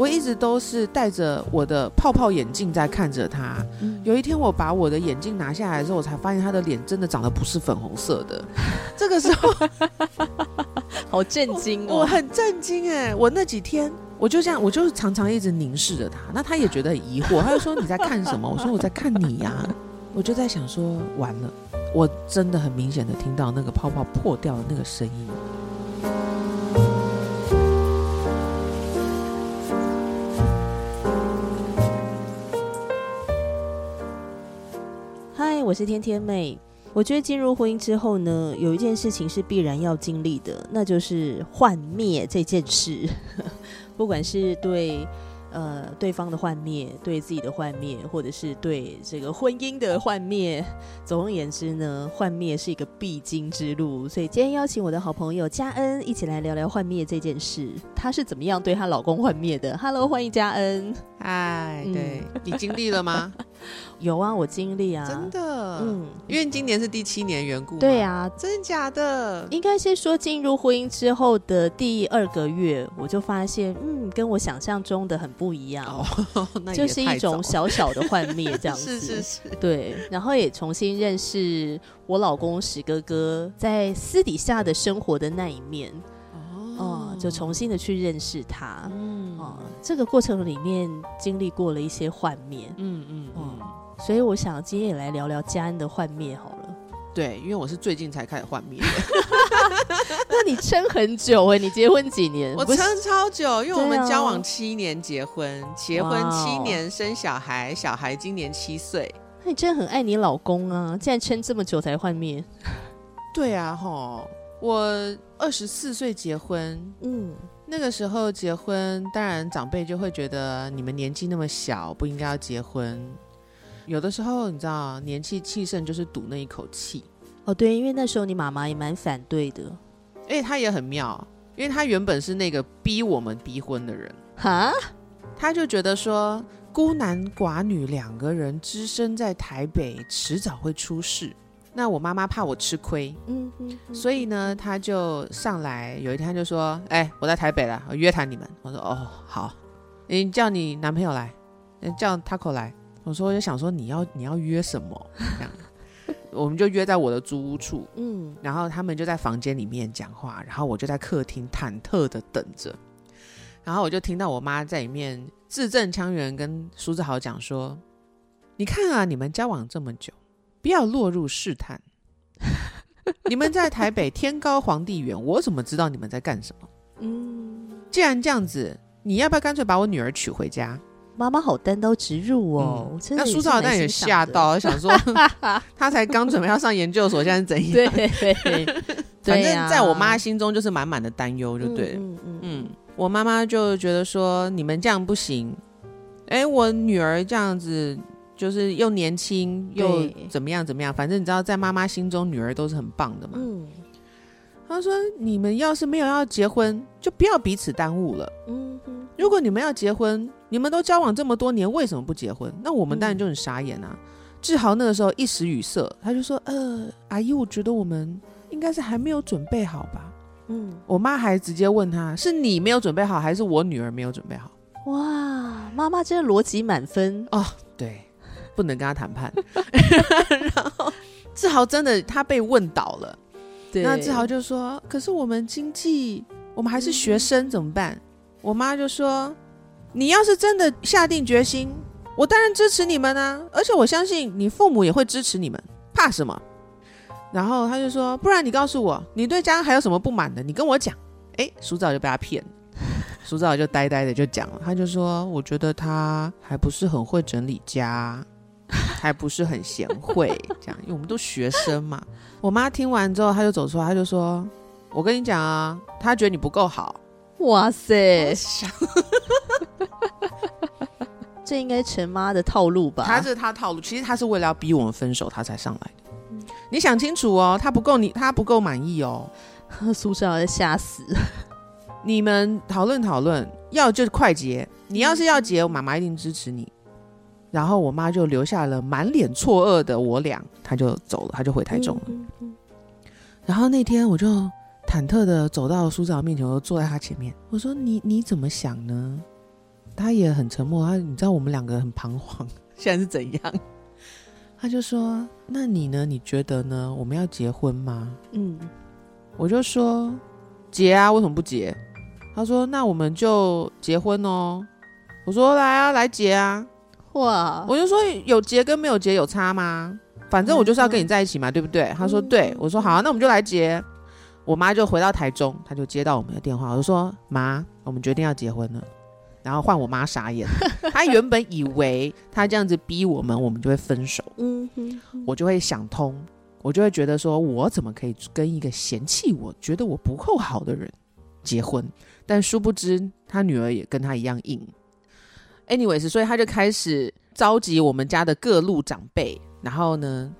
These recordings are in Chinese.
我一直都是戴着我的泡泡眼镜在看着他。有一天我把我的眼镜拿下来之后，我才发现他的脸真的长得不是粉红色的。这个时候，好震惊哦！我很震惊哎！我那几天我就这样，我就是常常一直凝视着他，那他也觉得很疑惑，他就说你在看什么？我说我在看你呀。我就在想说，完了，我真的很明显的听到那个泡泡破掉的那个声音。我是天天妹。我觉得进入婚姻之后呢，有一件事情是必然要经历的，那就是幻灭这件事。不管是对。呃，对方的幻灭，对自己的幻灭，或者是对这个婚姻的幻灭，总而言之呢，幻灭是一个必经之路。所以今天邀请我的好朋友嘉恩一起来聊聊幻灭这件事，她是怎么样对她老公幻灭的？Hello，欢迎嘉恩。嗨，对你经历了吗？有啊，我经历啊，真的，嗯，因为今年是第七年缘故，对啊，真的假的？应该是说进入婚姻之后的第二个月，我就发现，嗯，跟我想象中的很不一样，哦，就是一种小小的幻灭这样子，是是是，对，然后也重新认识我老公史哥哥在私底下的生活的那一面，哦，就重新的去认识他，嗯，哦，这个过程里面经历过了一些幻灭，嗯嗯嗯。所以我想今天也来聊聊家恩的幻灭好了。对，因为我是最近才开始幻灭。那你撑很久哎，你结婚几年？我撑超久，因为我们交往七年，结婚，结婚七年，生小孩，小孩今年七岁。那你真的很爱你老公啊！竟然撑这么久才幻灭。对啊，吼，我二十四岁结婚，嗯，那个时候结婚，当然长辈就会觉得你们年纪那么小，不应该要结婚。有的时候，你知道，年纪气盛就是赌那一口气。哦，对，因为那时候你妈妈也蛮反对的。哎，她也很妙，因为她原本是那个逼我们逼婚的人。哈？她就觉得说，孤男寡女两个人只身在台北，迟早会出事。那我妈妈怕我吃亏，嗯嗯，所以呢，她就上来，有一天就说：“哎，我在台北了，我约谈你们。”我说：“哦，好，你叫你男朋友来，叫 Taco 来。”我说，我就想说，你要你要约什么？这样，我们就约在我的租屋处，嗯，然后他们就在房间里面讲话，然后我就在客厅忐忑的等着，然后我就听到我妈在里面字正腔圆跟苏志豪讲说：“你看啊，你们交往这么久，不要落入试探。你们在台北天高皇帝远，我怎么知道你们在干什么？嗯，既然这样子，你要不要干脆把我女儿娶回家？”妈妈好单刀直入哦，那苏少丹也吓到，想说 他才刚准备要上研究所，现在怎样？对对，反正在我妈心中就是满满的担忧，就对。嗯嗯嗯，我妈妈就觉得说你们这样不行，哎，我女儿这样子就是又年轻又怎么样怎么样，反正你知道，在妈妈心中女儿都是很棒的嘛。嗯，她说你们要是没有要结婚，就不要彼此耽误了。嗯，如果你们要结婚。你们都交往这么多年，为什么不结婚？那我们当然就很傻眼啊！志豪那个时候一时语塞，他就说：“呃，阿姨，我觉得我们应该是还没有准备好吧。”嗯，我妈还直接问他：“是你没有准备好，还是我女儿没有准备好？”哇，妈妈真的逻辑满分哦！对，不能跟他谈判。然后志豪真的他被问倒了，那志豪就说：“可是我们经济，我们还是学生，怎么办？”我妈就说。你要是真的下定决心，我当然支持你们啊！而且我相信你父母也会支持你们，怕什么？然后他就说：“不然你告诉我，你对家还有什么不满的？你跟我讲。”哎，苏早就被他骗，苏早就呆呆的就讲了，他就说：“我觉得他还不是很会整理家，还不是很贤惠，这样，因为我们都学生嘛。”我妈听完之后，他就走出来，他就说：“我跟你讲啊，他觉得你不够好。”哇塞！这应该陈妈的套路吧？他是他套路，其实他是为了要逼我们分手，他才上来的。你想清楚哦，他不够你，他不够满意哦。宿舍要吓死！你们讨论讨论，要就快结。你要是要结，我妈妈一定支持你。然后我妈就留下了满脸错愕的我俩，她就走了，她就回台中了。然后那天我就。忐忑的走到苏兆面前，我坐在他前面。我说：“你你怎么想呢？”他也很沉默。他你知道我们两个很彷徨，现在是怎样？他就说：“那你呢？你觉得呢？我们要结婚吗？”嗯，我就说：“结啊，为什么不结？”他说：“那我们就结婚哦。”我说：“来啊，来结啊！”哇！我就说：“有结跟没有结有差吗？反正我就是要跟你在一起嘛，对不对？”他说：“对。”我说：“好，啊那我们就来结。”我妈就回到台中，她就接到我们的电话，我就说：“妈，我们决定要结婚了。”然后换我妈傻眼，她原本以为她这样子逼我们，我们就会分手。嗯哼，我就会想通，我就会觉得说，我怎么可以跟一个嫌弃我、觉得我不够好的人结婚？但殊不知，他女儿也跟他一样硬。anyways，所以他就开始召集我们家的各路长辈，然后呢。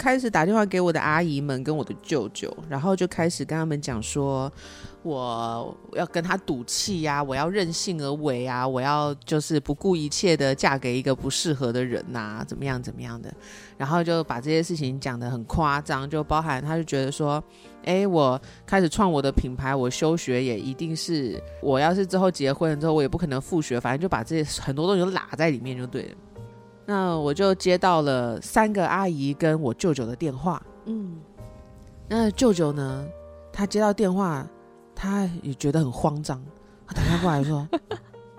开始打电话给我的阿姨们跟我的舅舅，然后就开始跟他们讲说，我要跟他赌气呀，我要任性而为啊，我要就是不顾一切的嫁给一个不适合的人呐，怎么样怎么样的，然后就把这些事情讲的很夸张，就包含他就觉得说，哎，我开始创我的品牌，我休学也一定是，我要是之后结婚了之后，我也不可能复学，反正就把这些很多东西都拉在里面就对了。那我就接到了三个阿姨跟我舅舅的电话。嗯，那舅舅呢，他接到电话，他也觉得很慌张，他打电话过来说：“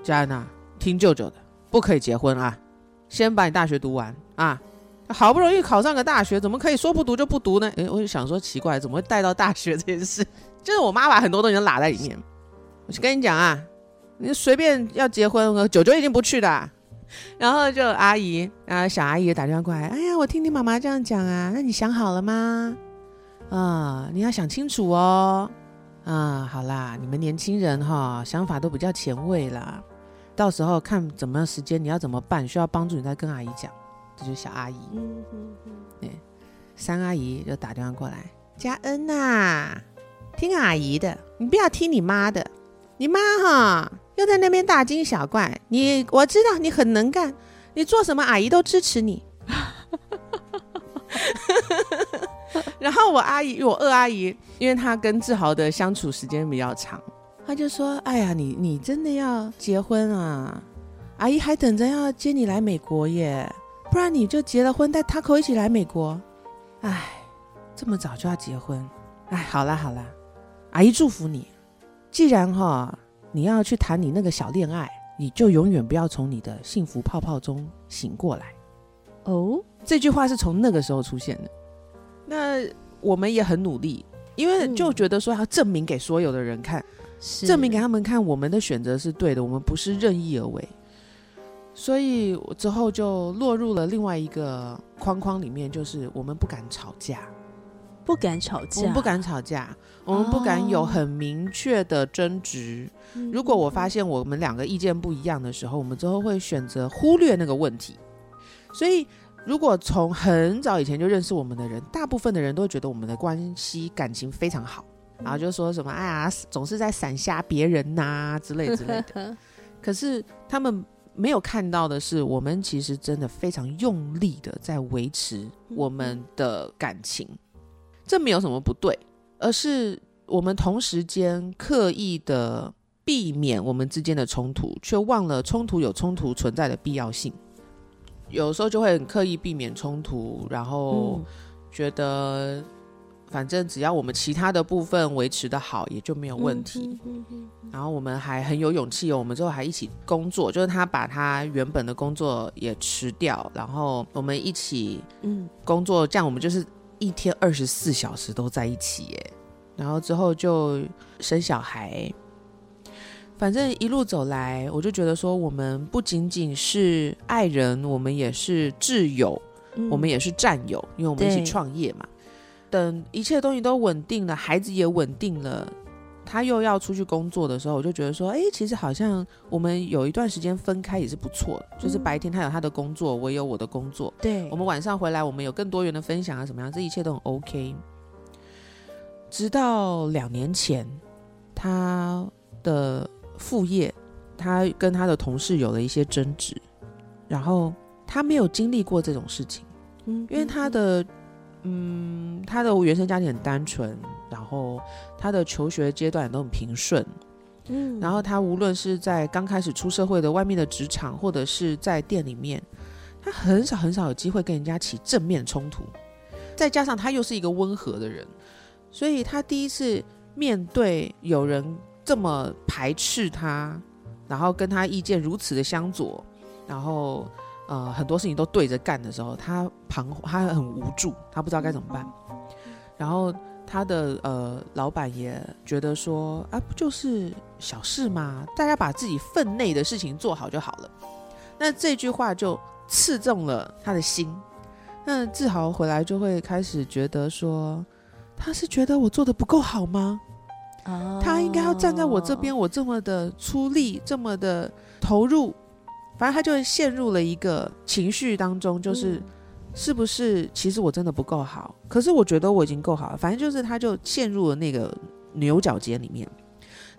佳安呐，听舅舅的，不可以结婚啊，先把你大学读完啊，好不容易考上个大学，怎么可以说不读就不读呢？”哎，我就想说奇怪，怎么会带到大学这件事？就是我妈把很多东西都拉在里面。我跟你讲啊，你随便要结婚，舅舅已经不去的。然后就阿姨，然后小阿姨打电话过来，哎呀，我听你妈妈这样讲啊，那你想好了吗？啊，你要想清楚哦。啊，好啦，你们年轻人哈，想法都比较前卫啦。到时候看怎么样时间，你要怎么办，需要帮助你再跟阿姨讲。这就是小阿姨。嗯嗯嗯。对，三阿姨就打电话过来，嘉恩呐，听阿姨的，你不要听你妈的，你妈哈。又在那边大惊小怪，你我知道你很能干，你做什么阿姨都支持你。然后我阿姨，我二阿姨，因为她跟志豪的相处时间比较长，她就说：“哎呀，你你真的要结婚啊？阿姨还等着要接你来美国耶，不然你就结了婚带 Taco 一起来美国。哎，这么早就要结婚？哎，好啦好啦，阿姨祝福你。既然哈。”你要去谈你那个小恋爱，你就永远不要从你的幸福泡泡中醒过来。哦，这句话是从那个时候出现的。那我们也很努力，因为就觉得说要证明给所有的人看，证明给他们看我们的选择是对的，我们不是任意而为。所以之后就落入了另外一个框框里面，就是我们不敢吵架。不敢吵架，我们不敢吵架，我们不敢有很明确的争执。如果我发现我们两个意见不一样的时候，我们之后会选择忽略那个问题。所以，如果从很早以前就认识我们的人，大部分的人都会觉得我们的关系感情非常好，然后就说什么“哎呀，总是在闪瞎别人呐”之类之类的。可是他们没有看到的是，我们其实真的非常用力的在维持我们的感情。这没有什么不对，而是我们同时间刻意的避免我们之间的冲突，却忘了冲突有冲突存在的必要性。有时候就会很刻意避免冲突，然后觉得反正只要我们其他的部分维持的好，也就没有问题。然后我们还很有勇气哦，我们之后还一起工作，就是他把他原本的工作也辞掉，然后我们一起嗯工作，这样我们就是。一天二十四小时都在一起耶，然后之后就生小孩，反正一路走来，我就觉得说，我们不仅仅是爱人，我们也是挚友，我们也是战友，因为我们一起创业嘛。等一切东西都稳定了，孩子也稳定了。他又要出去工作的时候，我就觉得说，哎，其实好像我们有一段时间分开也是不错的。就是白天他有他的工作，我有我的工作。对，我们晚上回来，我们有更多元的分享啊，什么样，这一切都很 OK。直到两年前，他的副业，他跟他的同事有了一些争执，然后他没有经历过这种事情，嗯，因为他的。嗯，他的原生家庭很单纯，然后他的求学阶段也都很平顺，嗯，然后他无论是在刚开始出社会的外面的职场，或者是在店里面，他很少很少有机会跟人家起正面冲突。再加上他又是一个温和的人，所以他第一次面对有人这么排斥他，然后跟他意见如此的相左，然后呃很多事情都对着干的时候，他彷他很无助，他不知道该怎么办。然后他的呃老板也觉得说啊，不就是小事吗？大家把自己分内的事情做好就好了。那这句话就刺中了他的心。那志豪回来就会开始觉得说，他是觉得我做的不够好吗？啊，他应该要站在我这边，我这么的出力，这么的投入，反正他就陷入了一个情绪当中，就是是不是其实我真的不够好？可是我觉得我已经够好了，反正就是他就陷入了那个牛角尖里面。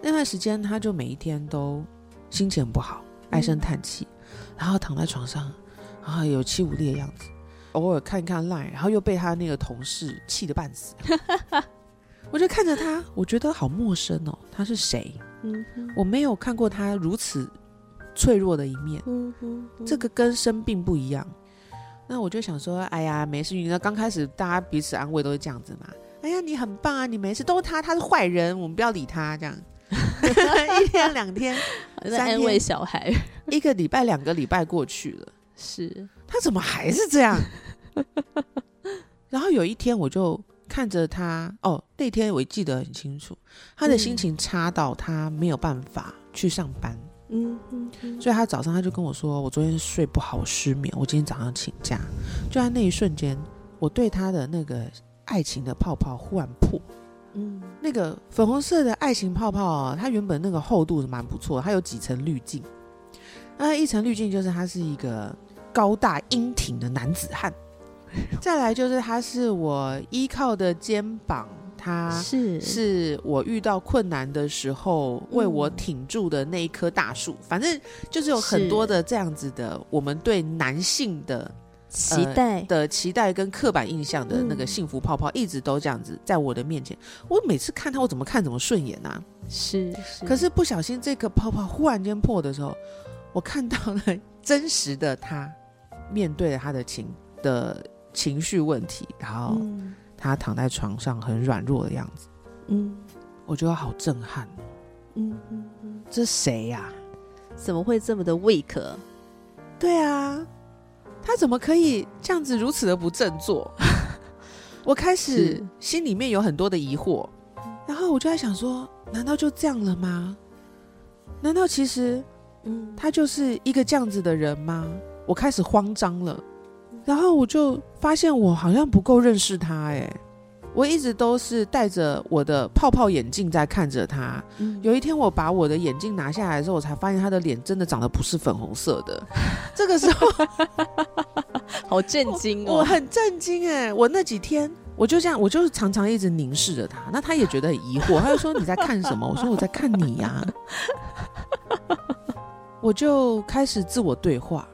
那段时间，他就每一天都心情不好，唉声叹气，然后躺在床上，然后有气无力的样子。偶尔看一看 Line，然后又被他那个同事气得半死。我就看着他，我觉得好陌生哦，他是谁？嗯，我没有看过他如此脆弱的一面。嗯哼，这个跟生病不一样。那我就想说，哎呀，没事。你知道刚开始大家彼此安慰都是这样子嘛？哎呀，你很棒啊，你没事。都是他，他是坏人，我们不要理他。这样，一天两天，安慰小孩。一个礼拜、两个礼拜过去了，是他怎么还是这样？然后有一天，我就看着他。哦，那天我记得很清楚，他的心情差到他没有办法去上班。嗯嗯，所以他早上他就跟我说：“我昨天睡不好，我失眠，我今天早上请假。”就在那一瞬间，我对他的那个爱情的泡泡忽然破。嗯，那个粉红色的爱情泡泡啊，它原本那个厚度是蛮不错，它有几层滤镜。那一层滤镜就是他是一个高大英挺的男子汉。再来就是他是我依靠的肩膀，他是是我遇到困难的时候为我挺住的那一棵大树。反正就是有很多的这样子的，我们对男性的期待的期待跟刻板印象的那个幸福泡泡，一直都这样子在我的面前。我每次看他，我怎么看怎么顺眼啊！是，可是不小心这个泡泡忽然间破的时候，我看到了真实的他，面对了他的情的。情绪问题，然后他躺在床上很软弱的样子，嗯，我觉得好震撼，嗯嗯嗯，这谁呀？怎么会这么的 weak？对啊，他怎么可以这样子如此的不振作？我开始心里面有很多的疑惑，然后我就在想说，难道就这样了吗？难道其实，嗯，他就是一个这样子的人吗？我开始慌张了。然后我就发现我好像不够认识他哎，我一直都是戴着我的泡泡眼镜在看着他。有一天我把我的眼镜拿下来的时候，我才发现他的脸真的长得不是粉红色的。这个时候好震惊哦，我很震惊哎！我那几天我就这样，我就是常常一直凝视着他，那他也觉得很疑惑，他就说你在看什么？我说我在看你呀。我就开始自我对话。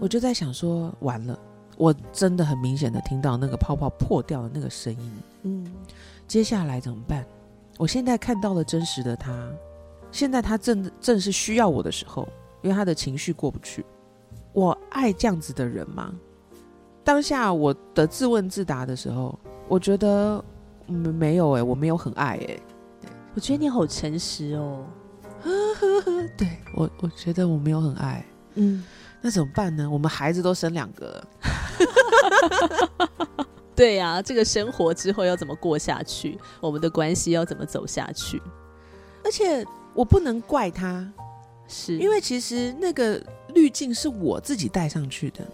我就在想说，完了，我真的很明显的听到那个泡泡破掉的那个声音。嗯，接下来怎么办？我现在看到了真实的他，现在他正正是需要我的时候，因为他的情绪过不去。我爱这样子的人吗？当下我的自问自答的时候，我觉得没有哎，我没有很爱哎。我觉得你好诚实哦。对我，我觉得我没有很爱。嗯。那怎么办呢？我们孩子都生两个，对呀，这个生活之后要怎么过下去？我们的关系要怎么走下去？而且我不能怪他，是因为其实那个滤镜是我自己带上去的。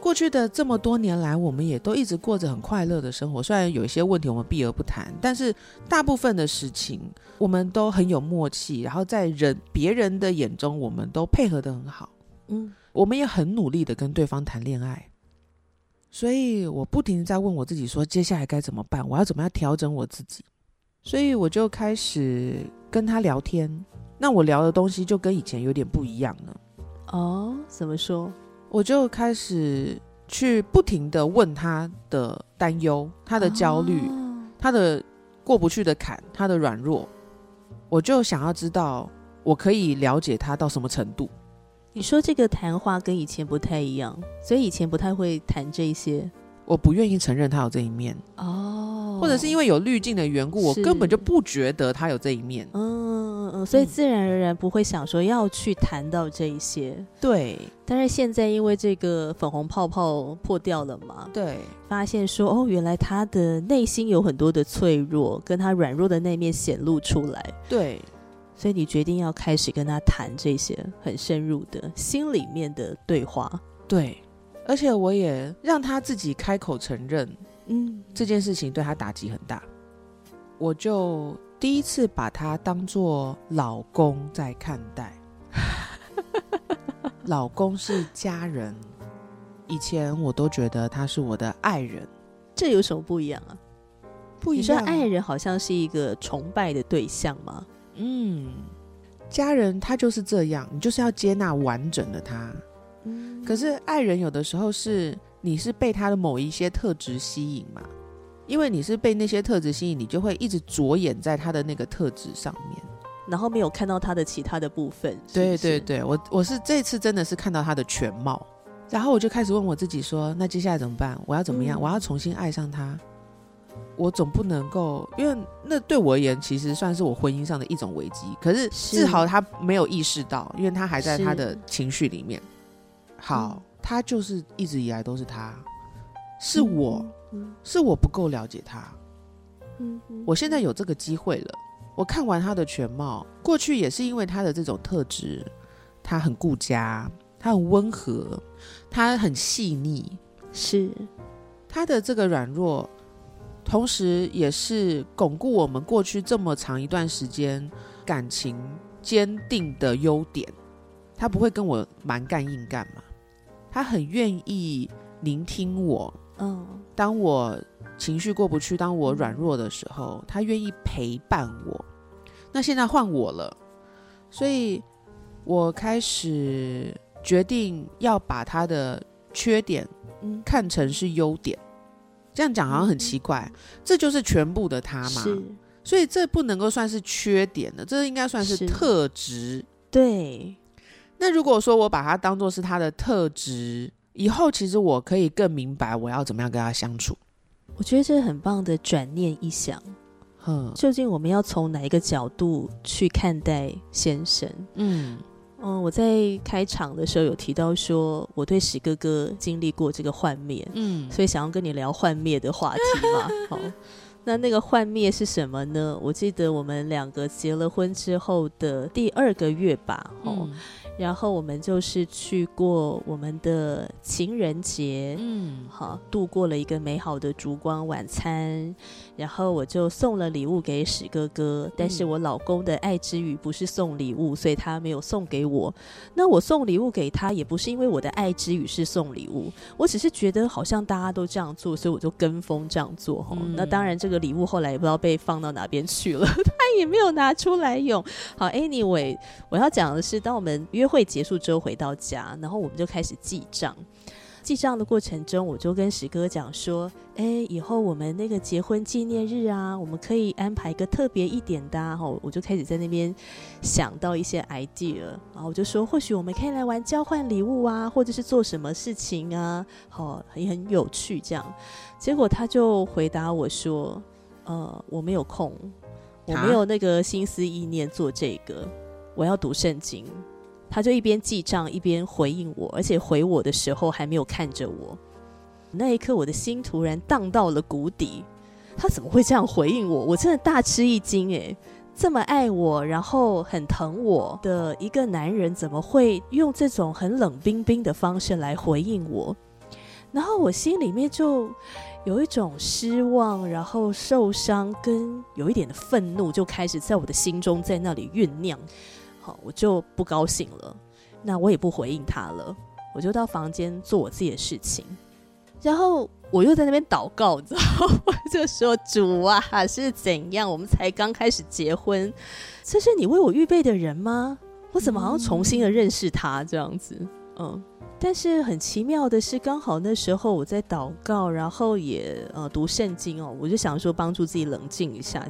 过去的这么多年来，我们也都一直过着很快乐的生活。虽然有一些问题我们避而不谈，但是大部分的事情我们都很有默契，然后在人别人的眼中，我们都配合的很好。嗯。我们也很努力的跟对方谈恋爱，所以我不停在问我自己说，接下来该怎么办？我要怎么样调整我自己？所以我就开始跟他聊天。那我聊的东西就跟以前有点不一样了。哦，怎么说？我就开始去不停的问他的担忧、他的焦虑、他的过不去的坎、他的软弱。我就想要知道我可以了解他到什么程度。你说这个谈话跟以前不太一样，所以以前不太会谈这些。我不愿意承认他有这一面哦，或者是因为有滤镜的缘故，我根本就不觉得他有这一面。嗯嗯，所以自然而然不会想说要去谈到这一些。对，但是现在因为这个粉红泡泡破掉了嘛，对，发现说哦，原来他的内心有很多的脆弱，跟他软弱的那面显露出来。对，所以你决定要开始跟他谈这些很深入的心里面的对话。对。而且我也让他自己开口承认，嗯，这件事情对他打击很大。我就第一次把他当做老公在看待，老公是家人。以前我都觉得他是我的爱人，这有什么不一样啊？不一样，你说爱人好像是一个崇拜的对象吗？嗯，家人他就是这样，你就是要接纳完整的他。可是爱人有的时候是你是被他的某一些特质吸引嘛？因为你是被那些特质吸引，你就会一直着眼在他的那个特质上面，然后没有看到他的其他的部分。对对对，我我是这次真的是看到他的全貌，然后我就开始问我自己说：那接下来怎么办？我要怎么样？我要重新爱上他？我总不能够，因为那对我而言其实算是我婚姻上的一种危机。可是志豪他没有意识到，因为他还在他的情绪里面。好，他就是一直以来都是他，是我，是我不够了解他。嗯，我现在有这个机会了。我看完他的全貌，过去也是因为他的这种特质，他很顾家，他很温和，他很细腻，是他的这个软弱，同时也是巩固我们过去这么长一段时间感情坚定的优点。他不会跟我蛮干硬干嘛。他很愿意聆听我，嗯，当我情绪过不去，当我软弱的时候，他愿意陪伴我。那现在换我了，所以我开始决定要把他的缺点看成是优点。这样讲好像很奇怪，这就是全部的他嘛。所以这不能够算是缺点的，这应该算是特质。对。那如果说我把它当做是他的特质，以后其实我可以更明白我要怎么样跟他相处。我觉得这是很棒的转念一想，嗯，究竟我们要从哪一个角度去看待先生？嗯嗯，我在开场的时候有提到说，我对史哥哥经历过这个幻灭，嗯，所以想要跟你聊幻灭的话题嘛。好，那那个幻灭是什么呢？我记得我们两个结了婚之后的第二个月吧，哦。然后我们就是去过我们的情人节，嗯，好，度过了一个美好的烛光晚餐。然后我就送了礼物给史哥哥，但是我老公的爱之语不是送礼物，所以他没有送给我。那我送礼物给他，也不是因为我的爱之语是送礼物，我只是觉得好像大家都这样做，所以我就跟风这样做。哈，那当然这个礼物后来也不知道被放到哪边去了，他也没有拿出来用。好，Anyway，我要讲的是，当我们约会结束之后回到家，然后我们就开始记账。记账的过程中，我就跟石哥讲说：“哎，以后我们那个结婚纪念日啊，我们可以安排一个特别一点的。”哈，我就开始在那边想到一些 idea，然后我就说：“或许我们可以来玩交换礼物啊，或者是做什么事情啊，好，也很有趣。”这样，结果他就回答我说：“呃，我没有空，我没有那个心思意念做这个，我要读圣经。”他就一边记账一边回应我，而且回我的时候还没有看着我。那一刻，我的心突然荡到了谷底。他怎么会这样回应我？我真的大吃一惊！诶，这么爱我，然后很疼我的一个男人，怎么会用这种很冷冰冰的方式来回应我？然后我心里面就有一种失望，然后受伤，跟有一点的愤怒，就开始在我的心中在那里酝酿。我就不高兴了，那我也不回应他了，我就到房间做我自己的事情，然后我又在那边祷告，知道 我就说主啊，是怎样？我们才刚开始结婚，这是你为我预备的人吗？我怎么好像重新的认识他这样子？嗯，但是很奇妙的是，刚好那时候我在祷告，然后也呃读圣经哦，我就想说帮助自己冷静一下。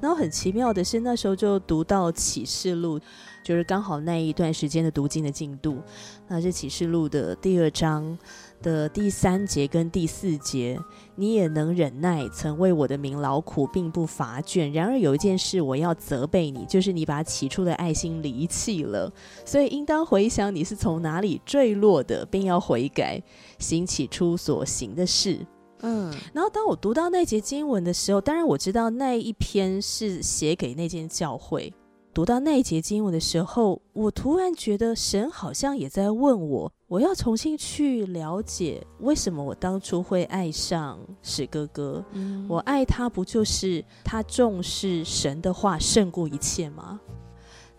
然后很奇妙的是，那时候就读到启示录，就是刚好那一段时间的读经的进度，那是启示录的第二章。的第三节跟第四节，你也能忍耐，曾为我的名劳苦，并不乏倦。然而有一件事我要责备你，就是你把起初的爱心离弃了。所以应当回想你是从哪里坠落的，并要悔改，行起初所行的事。嗯，然后当我读到那节经文的时候，当然我知道那一篇是写给那间教会。读到那一节经文的时候，我突然觉得神好像也在问我：我要重新去了解为什么我当初会爱上史哥哥。我爱他，不就是他重视神的话胜过一切吗？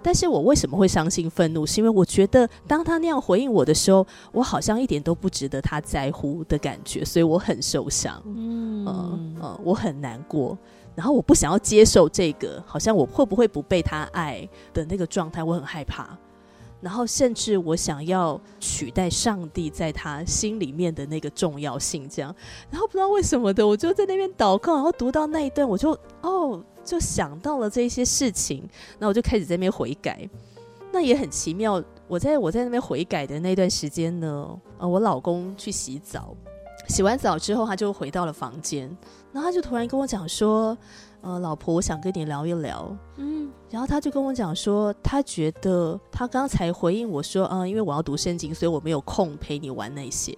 但是我为什么会伤心愤怒？是因为我觉得当他那样回应我的时候，我好像一点都不值得他在乎的感觉，所以我很受伤。嗯嗯，我很难过。然后我不想要接受这个，好像我会不会不被他爱的那个状态，我很害怕。然后甚至我想要取代上帝在他心里面的那个重要性，这样。然后不知道为什么的，我就在那边祷告，然后读到那一段，我就哦，就想到了这些事情，那我就开始在那边悔改。那也很奇妙，我在我在那边悔改的那段时间呢，呃，我老公去洗澡。洗完澡之后，他就回到了房间，然后他就突然跟我讲说：“呃，老婆，我想跟你聊一聊。”嗯，然后他就跟我讲说，他觉得他刚才回应我说：“嗯，因为我要读圣经，所以我没有空陪你玩那些，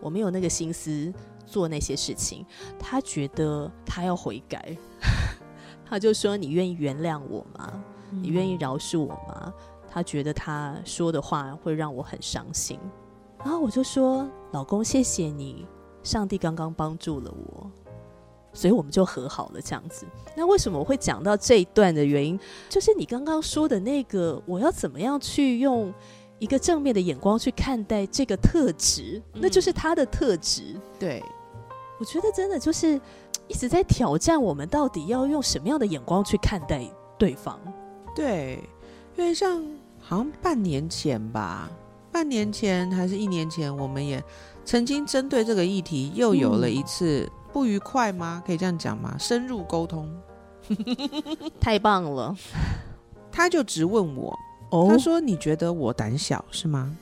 我没有那个心思做那些事情。”他觉得他要悔改，他就说：“你愿意原谅我吗？你愿意饶恕我吗？”他觉得他说的话会让我很伤心，然后我就说：“老公，谢谢你。”上帝刚刚帮助了我，所以我们就和好了。这样子，那为什么我会讲到这一段的原因，就是你刚刚说的那个，我要怎么样去用一个正面的眼光去看待这个特质，那就是他的特质。对，我觉得真的就是一直在挑战我们，到底要用什么样的眼光去看待对方。对，因为像好像半年前吧，半年前还是一年前，我们也。曾经针对这个议题又有了一次不愉快吗？可以这样讲吗？深入沟通，太棒了。他就直问我，哦他说：“你觉得我胆小是吗？”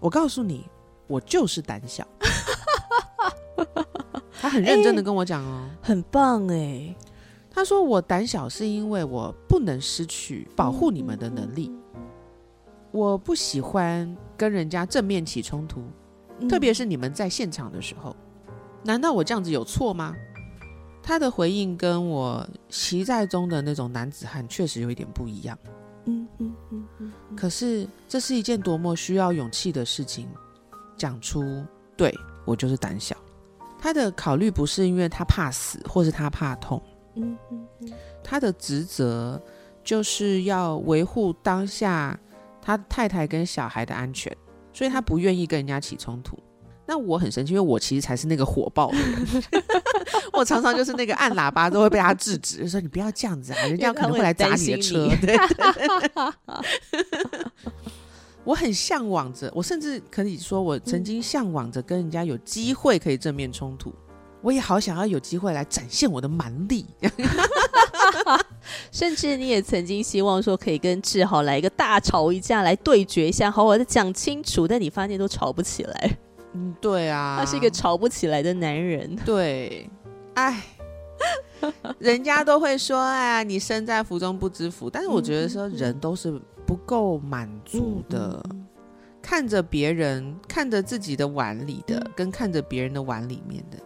我告诉你，我就是胆小。他很认真的跟我讲哦，很棒哎。他说我胆小是因为我不能失去保护你们的能力，我不喜欢跟人家正面起冲突。特别是你们在现场的时候，难道我这样子有错吗？他的回应跟我习在中的那种男子汉确实有一点不一样。嗯嗯嗯嗯。可是这是一件多么需要勇气的事情，讲出对我就是胆小。他的考虑不是因为他怕死，或是他怕痛。嗯嗯嗯。他的职责就是要维护当下他太太跟小孩的安全。所以他不愿意跟人家起冲突，那我很生气，因为我其实才是那个火爆的人，我常常就是那个按喇叭都会被他制止，说你不要这样子啊，人家可能会来砸你的车。对，我很向往着，我甚至可以说，我曾经向往着跟人家有机会可以正面冲突。我也好想要有机会来展现我的蛮力，甚至你也曾经希望说可以跟志豪来一个大吵一架，来对决一下，好好的讲清楚。但你发现都吵不起来，嗯，对啊，他是一个吵不起来的男人。对，哎，人家都会说，哎呀，你身在福中不知福。但是我觉得说，人都是不够满足的，看着别人，看着自己的碗里的，跟看着别人的碗里面的。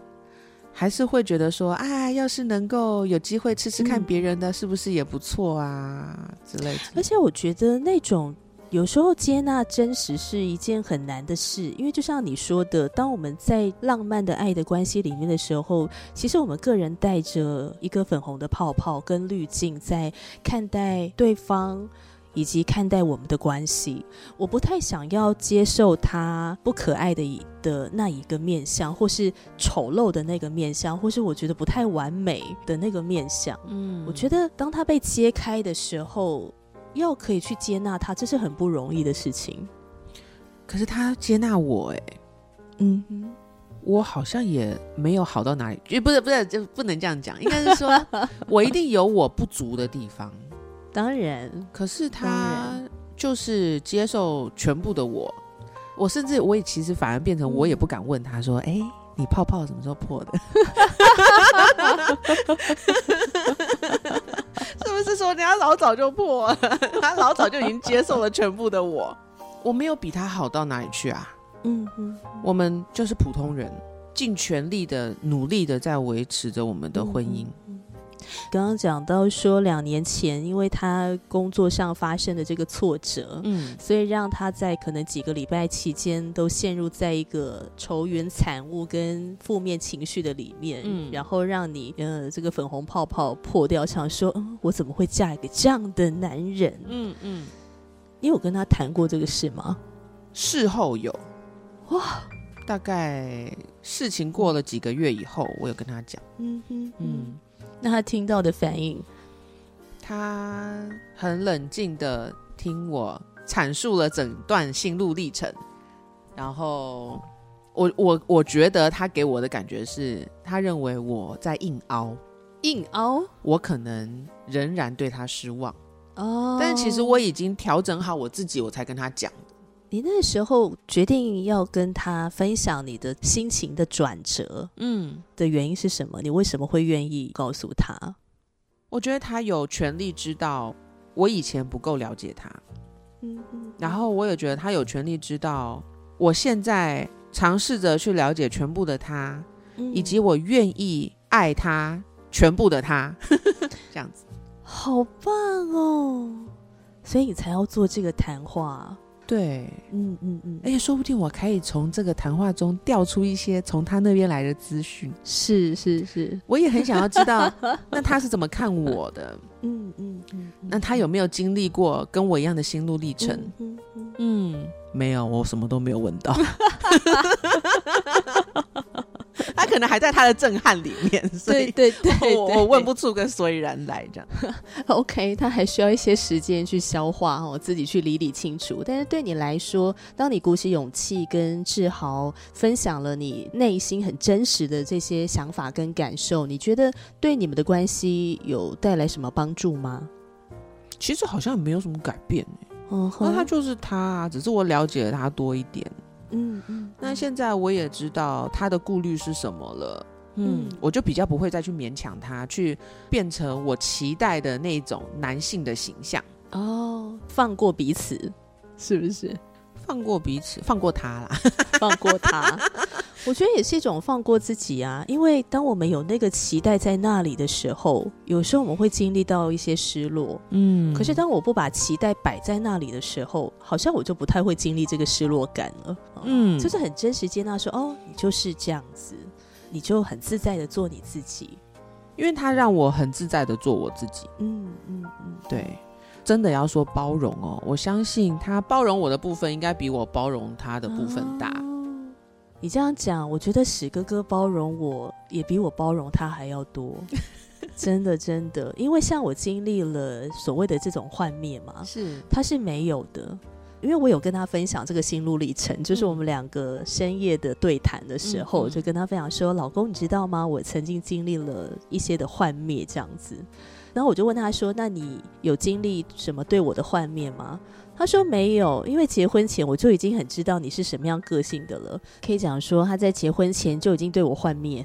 还是会觉得说，哎，要是能够有机会吃吃看别人的，是不是也不错啊之类的。而且我觉得那种有时候接纳真实是一件很难的事，因为就像你说的，当我们在浪漫的爱的关系里面的时候，其实我们个人带着一个粉红的泡泡跟滤镜在看待对方。以及看待我们的关系，我不太想要接受他不可爱的的那一个面相，或是丑陋的那个面相，或是我觉得不太完美的那个面相。嗯，我觉得当他被揭开的时候，要可以去接纳他，这是很不容易的事情。可是他接纳我，哎，嗯哼，我好像也没有好到哪里，就不是不是就不能这样讲，应该是说 我一定有我不足的地方。当然，可是他就是接受全部的我，我甚至我也其实反而变成我也不敢问他说，哎，你泡泡什么时候破的？是不是说人家老早就破了？他老早就已经接受了全部的我，我没有比他好到哪里去啊？嗯嗯，我们就是普通人，尽全力的努力的在维持着我们的婚姻。刚刚讲到说，两年前因为他工作上发生的这个挫折，嗯，所以让他在可能几个礼拜期间都陷入在一个愁云惨雾跟负面情绪的里面，嗯，然后让你呃这个粉红泡泡破掉，想说，嗯，我怎么会嫁一个这样的男人？嗯嗯，你有跟他谈过这个事吗？事后有，哇，大概事情过了几个月以后，我有跟他讲，嗯哼，嗯。那他听到的反应，他很冷静的听我阐述了整段心路历程，然后我我我觉得他给我的感觉是他认为我在硬凹，硬凹，我可能仍然对他失望。哦，但其实我已经调整好我自己，我才跟他讲。你那时候决定要跟他分享你的心情的转折，嗯，的原因是什么？你为什么会愿意告诉他？我觉得他有权利知道我以前不够了解他，嗯嗯，然后我也觉得他有权利知道我现在尝试着去了解全部的他，以及我愿意爱他全部的他，这样子，好棒哦！所以你才要做这个谈话。对，嗯嗯嗯，而且说不定我可以从这个谈话中调出一些从他那边来的资讯。是是是，我也很想要知道，那他是怎么看我的？嗯嗯嗯，那他有没有经历过跟我一样的心路历程？嗯嗯，没有，我什么都没有问到。他可能还在他的震撼里面，所以对对对，我问不出个所以然来这样。OK，他还需要一些时间去消化，我自己去理理清楚。但是对你来说，当你鼓起勇气跟志豪分享了你内心很真实的这些想法跟感受，你觉得对你们的关系有带来什么帮助吗？其实好像没有什么改变嗯，那他就是他，只是我了解了他多一点。嗯嗯，那现在我也知道他的顾虑是什么了，嗯，我就比较不会再去勉强他去变成我期待的那种男性的形象。哦，放过彼此，是不是？放过彼此，放过他啦，放过他。我觉得也是一种放过自己啊，因为当我们有那个期待在那里的时候，有时候我们会经历到一些失落。嗯，可是当我不把期待摆在那里的时候，好像我就不太会经历这个失落感了。嗯，就是很真实接纳说，哦，你就是这样子，你就很自在的做你自己，因为他让我很自在的做我自己。嗯嗯嗯，对。真的要说包容哦，我相信他包容我的部分应该比我包容他的部分大。你这样讲，我觉得史哥哥包容我也比我包容他还要多。真的真的，因为像我经历了所谓的这种幻灭嘛，是他是没有的。因为我有跟他分享这个心路历程，就是我们两个深夜的对谈的时候，就跟他分享说：“老公，你知道吗？我曾经经历了一些的幻灭，这样子。”然后我就问他说：“那你有经历什么对我的幻灭吗？”他说：“没有，因为结婚前我就已经很知道你是什么样个性的了。可以讲说他在结婚前就已经对我幻灭，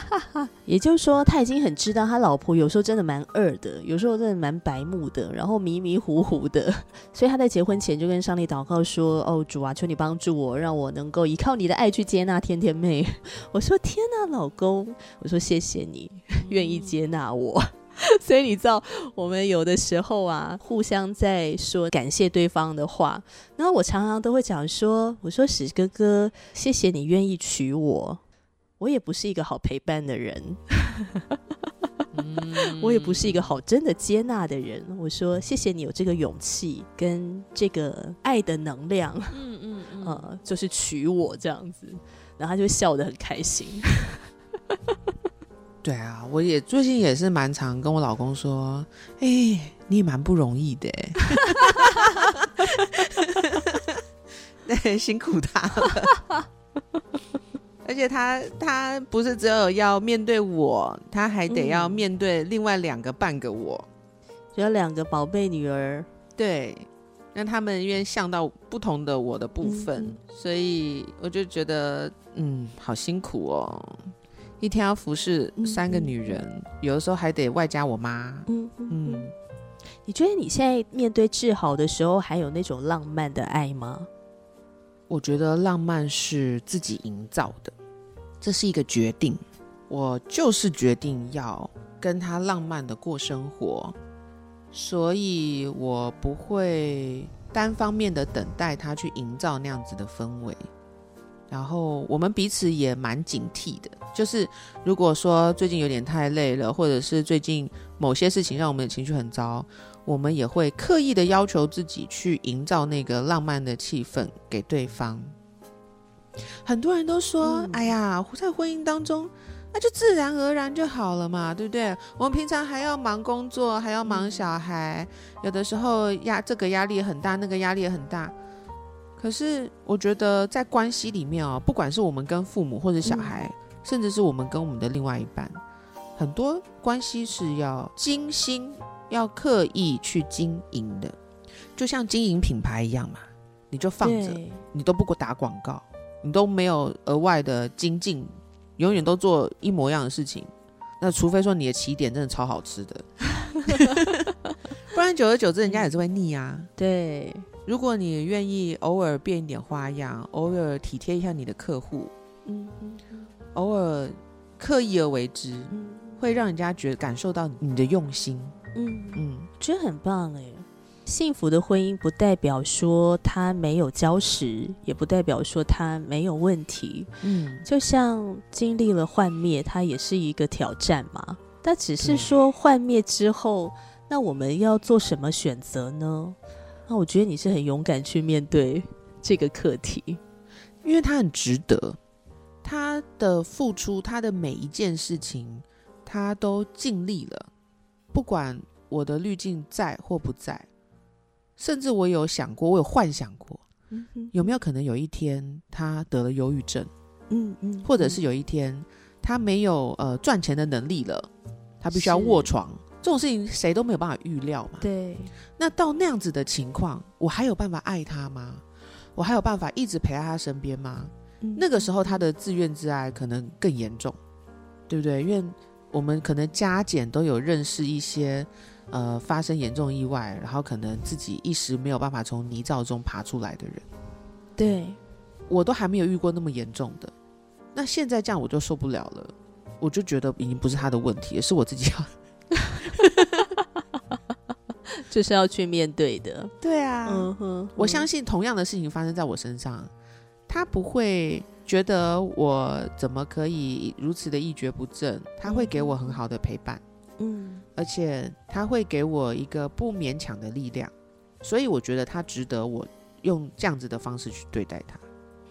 也就是说他已经很知道他老婆有时候真的蛮二的，有时候真的蛮白目的，然后迷迷糊糊的。所以他在结婚前就跟上帝祷告说：‘哦，主啊，求你帮助我，让我能够依靠你的爱去接纳甜甜妹。’我说：‘天哪，老公！’我说：‘谢谢你愿意接纳我。’” 所以你知道，我们有的时候啊，互相在说感谢对方的话。然后我常常都会讲说：“我说史哥哥，谢谢你愿意娶我。我也不是一个好陪伴的人，我也不是一个好真的接纳的人。我说谢谢你有这个勇气跟这个爱的能量，嗯嗯嗯，就是娶我这样子。然后他就笑得很开心。”对啊，我也最近也是蛮常跟我老公说，哎，你也蛮不容易的，对，对，辛苦他了。而且他他不是只有要面对我，他还得要面对另外两个半个我，只有两个宝贝女儿。对，那他们因为像到不同的我的部分，所以我就觉得，嗯，好辛苦哦，一天要服侍三个女人，有的时候还得外加我妈。嗯嗯，你觉得你现在面对志豪的时候，还有那种浪漫的爱吗？我觉得浪漫是自己营造的，这是一个决定。我就是决定要跟他浪漫的过生活，所以我不会单方面的等待他去营造那样子的氛围。然后我们彼此也蛮警惕的，就是如果说最近有点太累了，或者是最近某些事情让我们的情绪很糟。我们也会刻意的要求自己去营造那个浪漫的气氛给对方。很多人都说：“哎呀，在婚姻当中，那就自然而然就好了嘛，对不对？我们平常还要忙工作，还要忙小孩，有的时候压这个压力很大，那个压力也很大。可是我觉得在关系里面哦，不管是我们跟父母或者小孩，甚至是我们跟我们的另外一半，很多关系是要精心。”要刻意去经营的，就像经营品牌一样嘛，你就放着，你都不给我打广告，你都没有额外的精进，永远都做一模一样的事情。那除非说你的起点真的超好吃的，不然久而久之人家也是会腻啊。对，如果你愿意偶尔变一点花样，偶尔体贴一下你的客户，嗯嗯，偶尔刻意而为之，会让人家觉感受到你的用心。嗯嗯，觉得很棒哎！幸福的婚姻不代表说他没有礁石，也不代表说他没有问题。嗯，就像经历了幻灭，它也是一个挑战嘛。但只是说幻灭之后，那我们要做什么选择呢？那我觉得你是很勇敢去面对这个课题，因为他很值得，他的付出，他的每一件事情，他都尽力了。不管我的滤镜在或不在，甚至我有想过，我有幻想过，有没有可能有一天他得了忧郁症，嗯嗯，或者是有一天他没有呃赚钱的能力了，他必须要卧床，这种事情谁都没有办法预料嘛。对，那到那样子的情况，我还有办法爱他吗？我还有办法一直陪在他身边吗？那个时候他的自怨自艾可能更严重，对不对？因为我们可能加减都有认识一些，呃，发生严重意外，然后可能自己一时没有办法从泥沼中爬出来的人。对，我都还没有遇过那么严重的。那现在这样我就受不了了，我就觉得已经不是他的问题，是我自己要，就是要去面对的。对啊，嗯哼，我相信同样的事情发生在我身上，他不会。觉得我怎么可以如此的一蹶不振？他会给我很好的陪伴，嗯，而且他会给我一个不勉强的力量，所以我觉得他值得我用这样子的方式去对待他。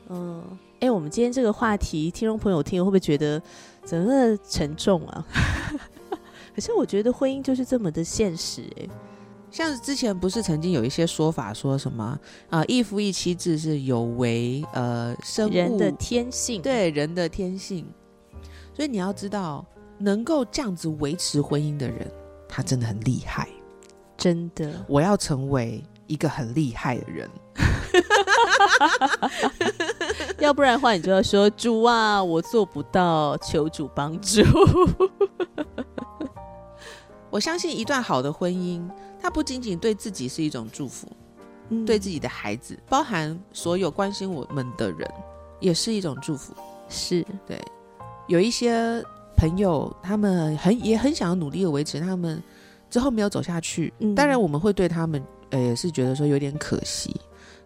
嗯，哎，我们今天这个话题，听众朋友听会不会觉得怎么沉重啊？可是我觉得婚姻就是这么的现实，哎。像之前不是曾经有一些说法，说什么啊一夫一妻制是有违呃生物的天性，对人的天性。所以你要知道，能够这样子维持婚姻的人，他真的很厉害，真的。我要成为一个很厉害的人，要不然的话，你就要说主啊，我做不到，求主帮助。我相信一段好的婚姻。它不仅仅对自己是一种祝福，对自己的孩子，包含所有关心我们的人，也是一种祝福。是对，有一些朋友，他们很也很想要努力的维持他们之后没有走下去。当然，我们会对他们，呃，也是觉得说有点可惜。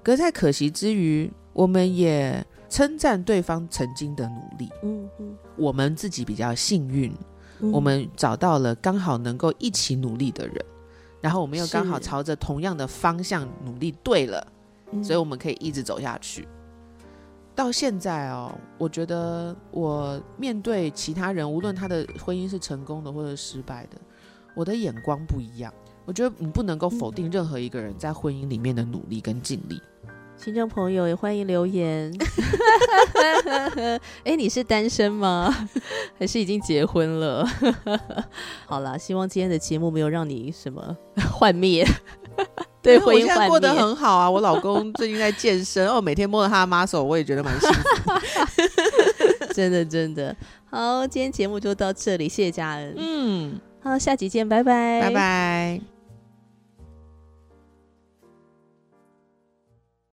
可是，在可惜之余，我们也称赞对方曾经的努力。嗯嗯，我们自己比较幸运，我们找到了刚好能够一起努力的人。然后我们又刚好朝着同样的方向努力，对了，所以我们可以一直走下去。到现在哦，我觉得我面对其他人，无论他的婚姻是成功的或者失败的，我的眼光不一样。我觉得你不能够否定任何一个人在婚姻里面的努力跟尽力，听众朋友也欢迎留言。哎，你是单身吗？还是已经结婚了？好了，希望今天的节目没有让你什么幻灭。对，我现在过得很好啊！我老公最近在健身，哦，每天摸着他的 muscle，我也觉得蛮幸福。真的，真的好，今天节目就到这里，谢谢家人。嗯，好，下集见，拜拜，拜拜。